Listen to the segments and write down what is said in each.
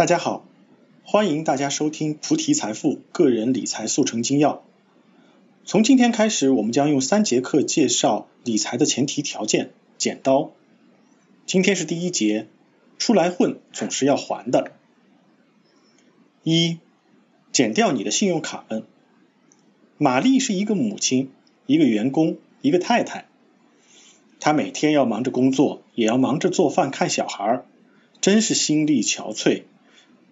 大家好，欢迎大家收听菩提财富个人理财速成精要。从今天开始，我们将用三节课介绍理财的前提条件——剪刀。今天是第一节，出来混总是要还的。一，剪掉你的信用卡们。玛丽是一个母亲，一个员工，一个太太。她每天要忙着工作，也要忙着做饭、看小孩，真是心力憔悴。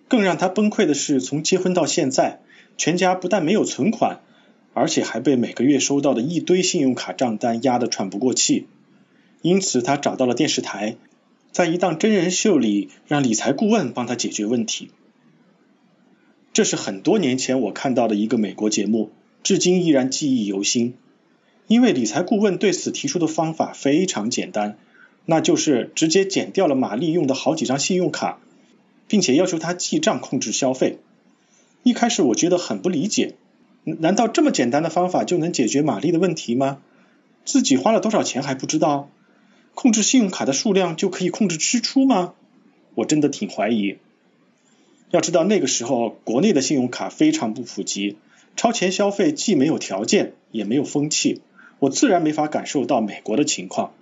更让他崩溃的是，从结婚到现在，全家不但没有存款，而且还被每个月收到的一堆信用卡账单压得喘不过气。因此，他找到了电视台，在一档真人秀里，让理财顾问帮他解决问题。这是很多年前我看到的一个美国节目，至今依然记忆犹新。因为理财顾问对此提出的方法非常简单，那就是直接剪掉了玛丽用的好几张信用卡。并且要求他记账控制消费。一开始我觉得很不理解，难道这么简单的方法就能解决玛丽的问题吗？自己花了多少钱还不知道？控制信用卡的数量就可以控制支出吗？我真的挺怀疑。要知道那个时候国内的信用卡非常不普及，超前消费既没有条件也没有风气，我自然没法感受到美国的情况。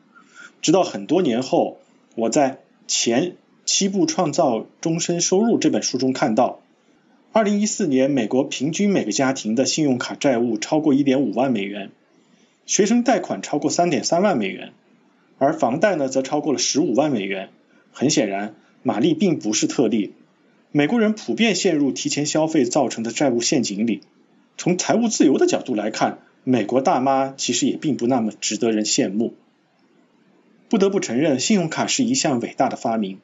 直到很多年后，我在前。《七步创造终身收入》这本书中看到，二零一四年美国平均每个家庭的信用卡债务超过一点五万美元，学生贷款超过三点三万美元，而房贷呢则超过了十五万美元。很显然，玛丽并不是特例，美国人普遍陷入提前消费造成的债务陷阱里。从财务自由的角度来看，美国大妈其实也并不那么值得人羡慕。不得不承认，信用卡是一项伟大的发明。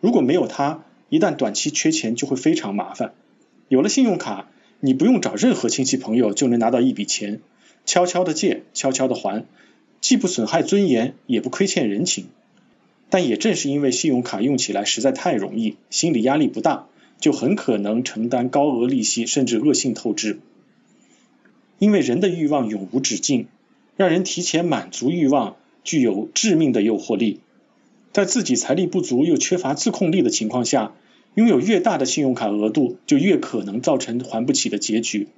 如果没有它，一旦短期缺钱就会非常麻烦。有了信用卡，你不用找任何亲戚朋友就能拿到一笔钱，悄悄的借，悄悄的还，既不损害尊严，也不亏欠人情。但也正是因为信用卡用起来实在太容易，心理压力不大，就很可能承担高额利息，甚至恶性透支。因为人的欲望永无止境，让人提前满足欲望具有致命的诱惑力。在自己财力不足又缺乏自控力的情况下，拥有越大的信用卡额度，就越可能造成还不起的结局。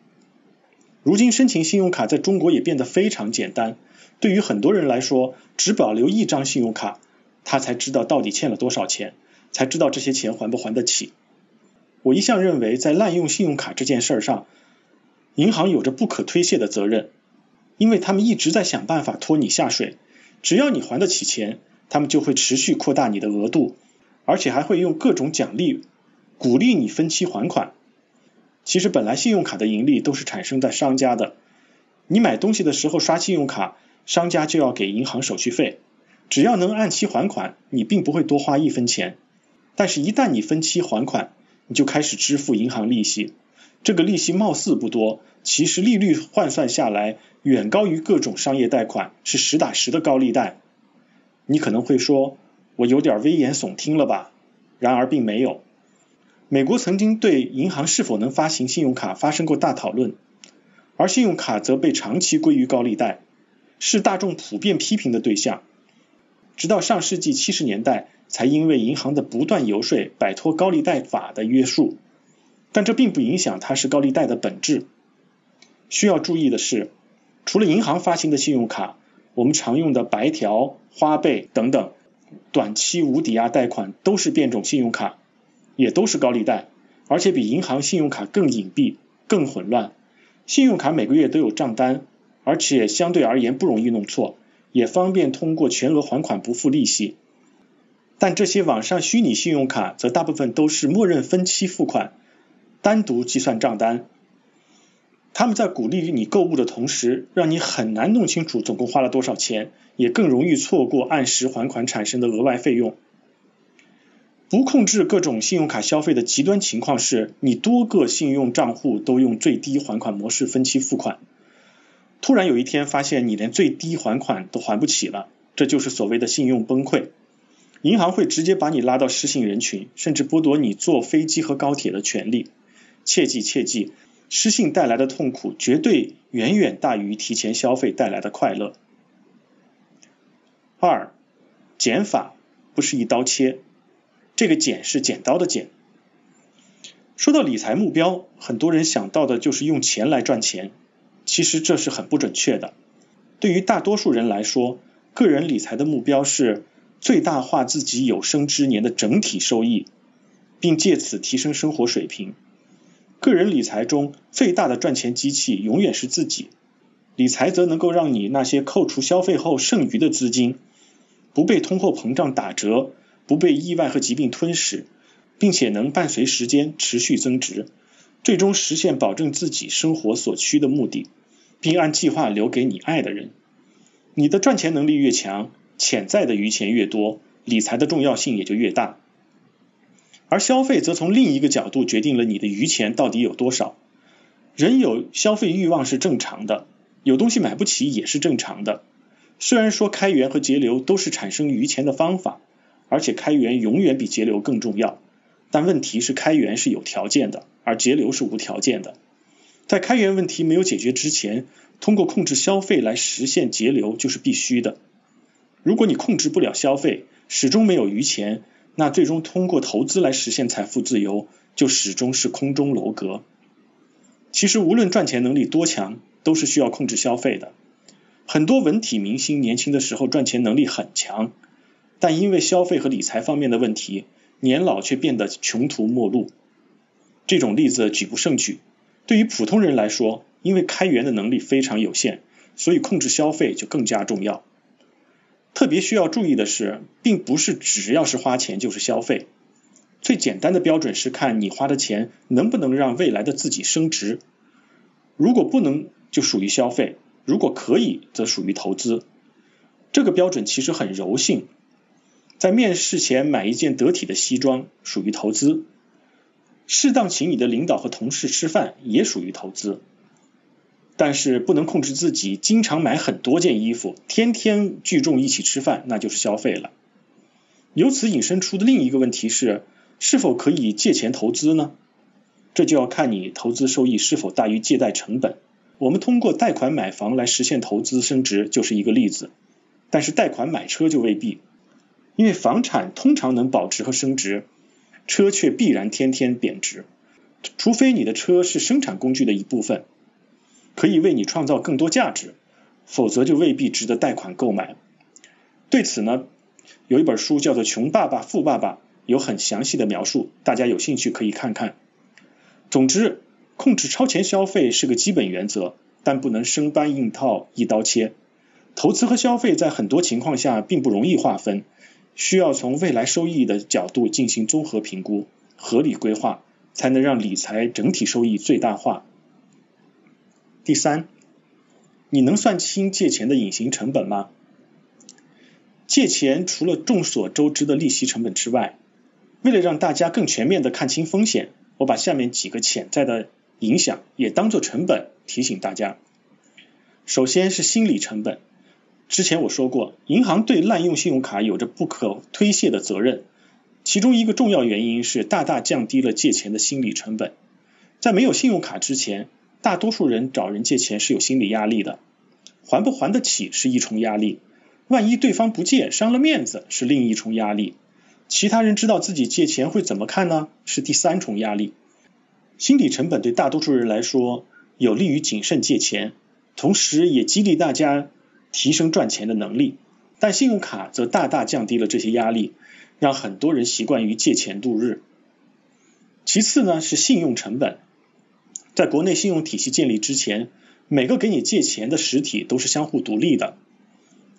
如今申请信用卡在中国也变得非常简单，对于很多人来说，只保留一张信用卡，他才知道到底欠了多少钱，才知道这些钱还不还得起。我一向认为，在滥用信用卡这件事上，银行有着不可推卸的责任，因为他们一直在想办法拖你下水，只要你还得起钱。他们就会持续扩大你的额度，而且还会用各种奖励鼓励你分期还款。其实本来信用卡的盈利都是产生在商家的，你买东西的时候刷信用卡，商家就要给银行手续费。只要能按期还款，你并不会多花一分钱。但是，一旦你分期还款，你就开始支付银行利息。这个利息貌似不多，其实利率换算下来远高于各种商业贷款，是实打实的高利贷。你可能会说，我有点危言耸听了吧？然而并没有。美国曾经对银行是否能发行信用卡发生过大讨论，而信用卡则被长期归于高利贷，是大众普遍批评的对象。直到上世纪七十年代，才因为银行的不断游说，摆脱高利贷法的约束。但这并不影响它是高利贷的本质。需要注意的是，除了银行发行的信用卡。我们常用的白条、花呗等等短期无抵押贷款都是变种信用卡，也都是高利贷，而且比银行信用卡更隐蔽、更混乱。信用卡每个月都有账单，而且相对而言不容易弄错，也方便通过全额还款不付利息。但这些网上虚拟信用卡则大部分都是默认分期付款，单独计算账单。他们在鼓励你购物的同时，让你很难弄清楚总共花了多少钱，也更容易错过按时还款产生的额外费用。不控制各种信用卡消费的极端情况是，你多个信用账户都用最低还款模式分期付款，突然有一天发现你连最低还款都还不起了，这就是所谓的信用崩溃。银行会直接把你拉到失信人群，甚至剥夺你坐飞机和高铁的权利。切记切记。失信带来的痛苦绝对远远大于提前消费带来的快乐。二，减法不是一刀切，这个减是剪刀的剪。说到理财目标，很多人想到的就是用钱来赚钱，其实这是很不准确的。对于大多数人来说，个人理财的目标是最大化自己有生之年的整体收益，并借此提升生活水平。个人理财中最大的赚钱机器永远是自己，理财则能够让你那些扣除消费后剩余的资金，不被通货膨胀打折，不被意外和疾病吞噬。并且能伴随时间持续增值，最终实现保证自己生活所需的目的，并按计划留给你爱的人。你的赚钱能力越强，潜在的余钱越多，理财的重要性也就越大。而消费则从另一个角度决定了你的余钱到底有多少。人有消费欲望是正常的，有东西买不起也是正常的。虽然说开源和节流都是产生余钱的方法，而且开源永远比节流更重要。但问题是，开源是有条件的，而节流是无条件的。在开源问题没有解决之前，通过控制消费来实现节流就是必须的。如果你控制不了消费，始终没有余钱，那最终通过投资来实现财富自由，就始终是空中楼阁。其实，无论赚钱能力多强，都是需要控制消费的。很多文体明星年轻的时候赚钱能力很强，但因为消费和理财方面的问题。年老却变得穷途末路，这种例子举不胜举。对于普通人来说，因为开源的能力非常有限，所以控制消费就更加重要。特别需要注意的是，并不是只要是花钱就是消费。最简单的标准是看你花的钱能不能让未来的自己升值。如果不能，就属于消费；如果可以，则属于投资。这个标准其实很柔性。在面试前买一件得体的西装属于投资，适当请你的领导和同事吃饭也属于投资，但是不能控制自己，经常买很多件衣服，天天聚众一起吃饭，那就是消费了。由此引申出的另一个问题是，是否可以借钱投资呢？这就要看你投资收益是否大于借贷成本。我们通过贷款买房来实现投资升值就是一个例子，但是贷款买车就未必。因为房产通常能保值和升值，车却必然天天贬值，除非你的车是生产工具的一部分，可以为你创造更多价值，否则就未必值得贷款购买。对此呢，有一本书叫做《穷爸爸富爸爸》，有很详细的描述，大家有兴趣可以看看。总之，控制超前消费是个基本原则，但不能生搬硬套一刀切。投资和消费在很多情况下并不容易划分。需要从未来收益的角度进行综合评估、合理规划，才能让理财整体收益最大化。第三，你能算清借钱的隐形成本吗？借钱除了众所周知的利息成本之外，为了让大家更全面的看清风险，我把下面几个潜在的影响也当做成本提醒大家。首先是心理成本。之前我说过，银行对滥用信用卡有着不可推卸的责任，其中一个重要原因是大大降低了借钱的心理成本。在没有信用卡之前，大多数人找人借钱是有心理压力的，还不还得起是一重压力，万一对方不借伤了面子是另一重压力，其他人知道自己借钱会怎么看呢？是第三重压力。心理成本对大多数人来说有利于谨慎借钱，同时也激励大家。提升赚钱的能力，但信用卡则大大降低了这些压力，让很多人习惯于借钱度日。其次呢是信用成本，在国内信用体系建立之前，每个给你借钱的实体都是相互独立的，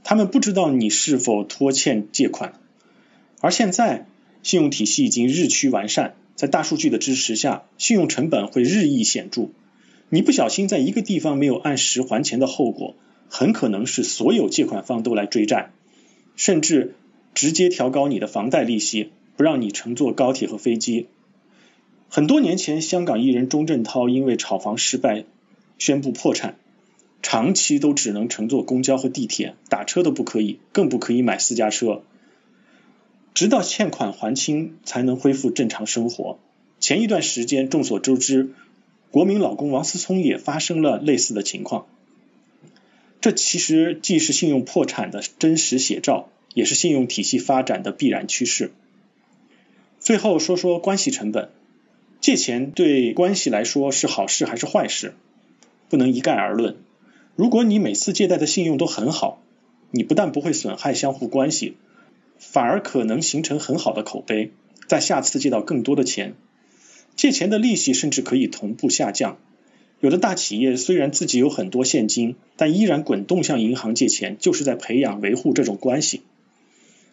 他们不知道你是否拖欠借款。而现在信用体系已经日趋完善，在大数据的支持下，信用成本会日益显著。你不小心在一个地方没有按时还钱的后果。很可能是所有借款方都来追债，甚至直接调高你的房贷利息，不让你乘坐高铁和飞机。很多年前，香港艺人钟镇涛因为炒房失败宣布破产，长期都只能乘坐公交和地铁，打车都不可以，更不可以买私家车，直到欠款还清才能恢复正常生活。前一段时间，众所周知，国民老公王思聪也发生了类似的情况。这其实既是信用破产的真实写照，也是信用体系发展的必然趋势。最后说说关系成本，借钱对关系来说是好事还是坏事，不能一概而论。如果你每次借贷的信用都很好，你不但不会损害相互关系，反而可能形成很好的口碑，在下次借到更多的钱。借钱的利息甚至可以同步下降。有的大企业虽然自己有很多现金，但依然滚动向银行借钱，就是在培养维护这种关系。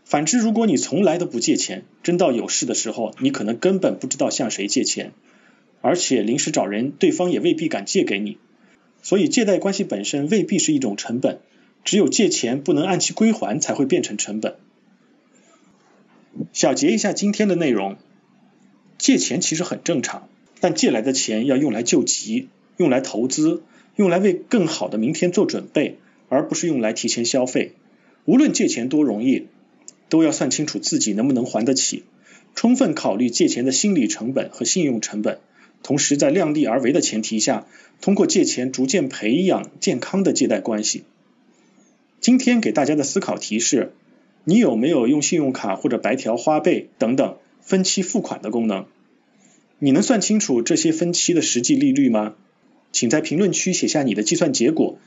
反之，如果你从来都不借钱，真到有事的时候，你可能根本不知道向谁借钱，而且临时找人，对方也未必敢借给你。所以，借贷关系本身未必是一种成本，只有借钱不能按期归还，才会变成成本。小结一下今天的内容：借钱其实很正常，但借来的钱要用来救急，用来投资，用来为更好的明天做准备，而不是用来提前消费。无论借钱多容易。都要算清楚自己能不能还得起，充分考虑借钱的心理成本和信用成本，同时在量力而为的前提下，通过借钱逐渐培养健康的借贷关系。今天给大家的思考提示：你有没有用信用卡或者白条花呗等等分期付款的功能？你能算清楚这些分期的实际利率吗？请在评论区写下你的计算结果，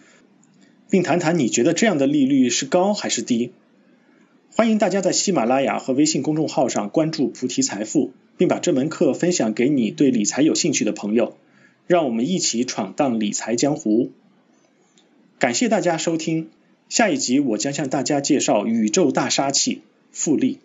并谈谈你觉得这样的利率是高还是低。欢迎大家在喜马拉雅和微信公众号上关注菩提财富，并把这门课分享给你对理财有兴趣的朋友。让我们一起闯荡理财江湖。感谢大家收听，下一集我将向大家介绍宇宙大杀器——复利。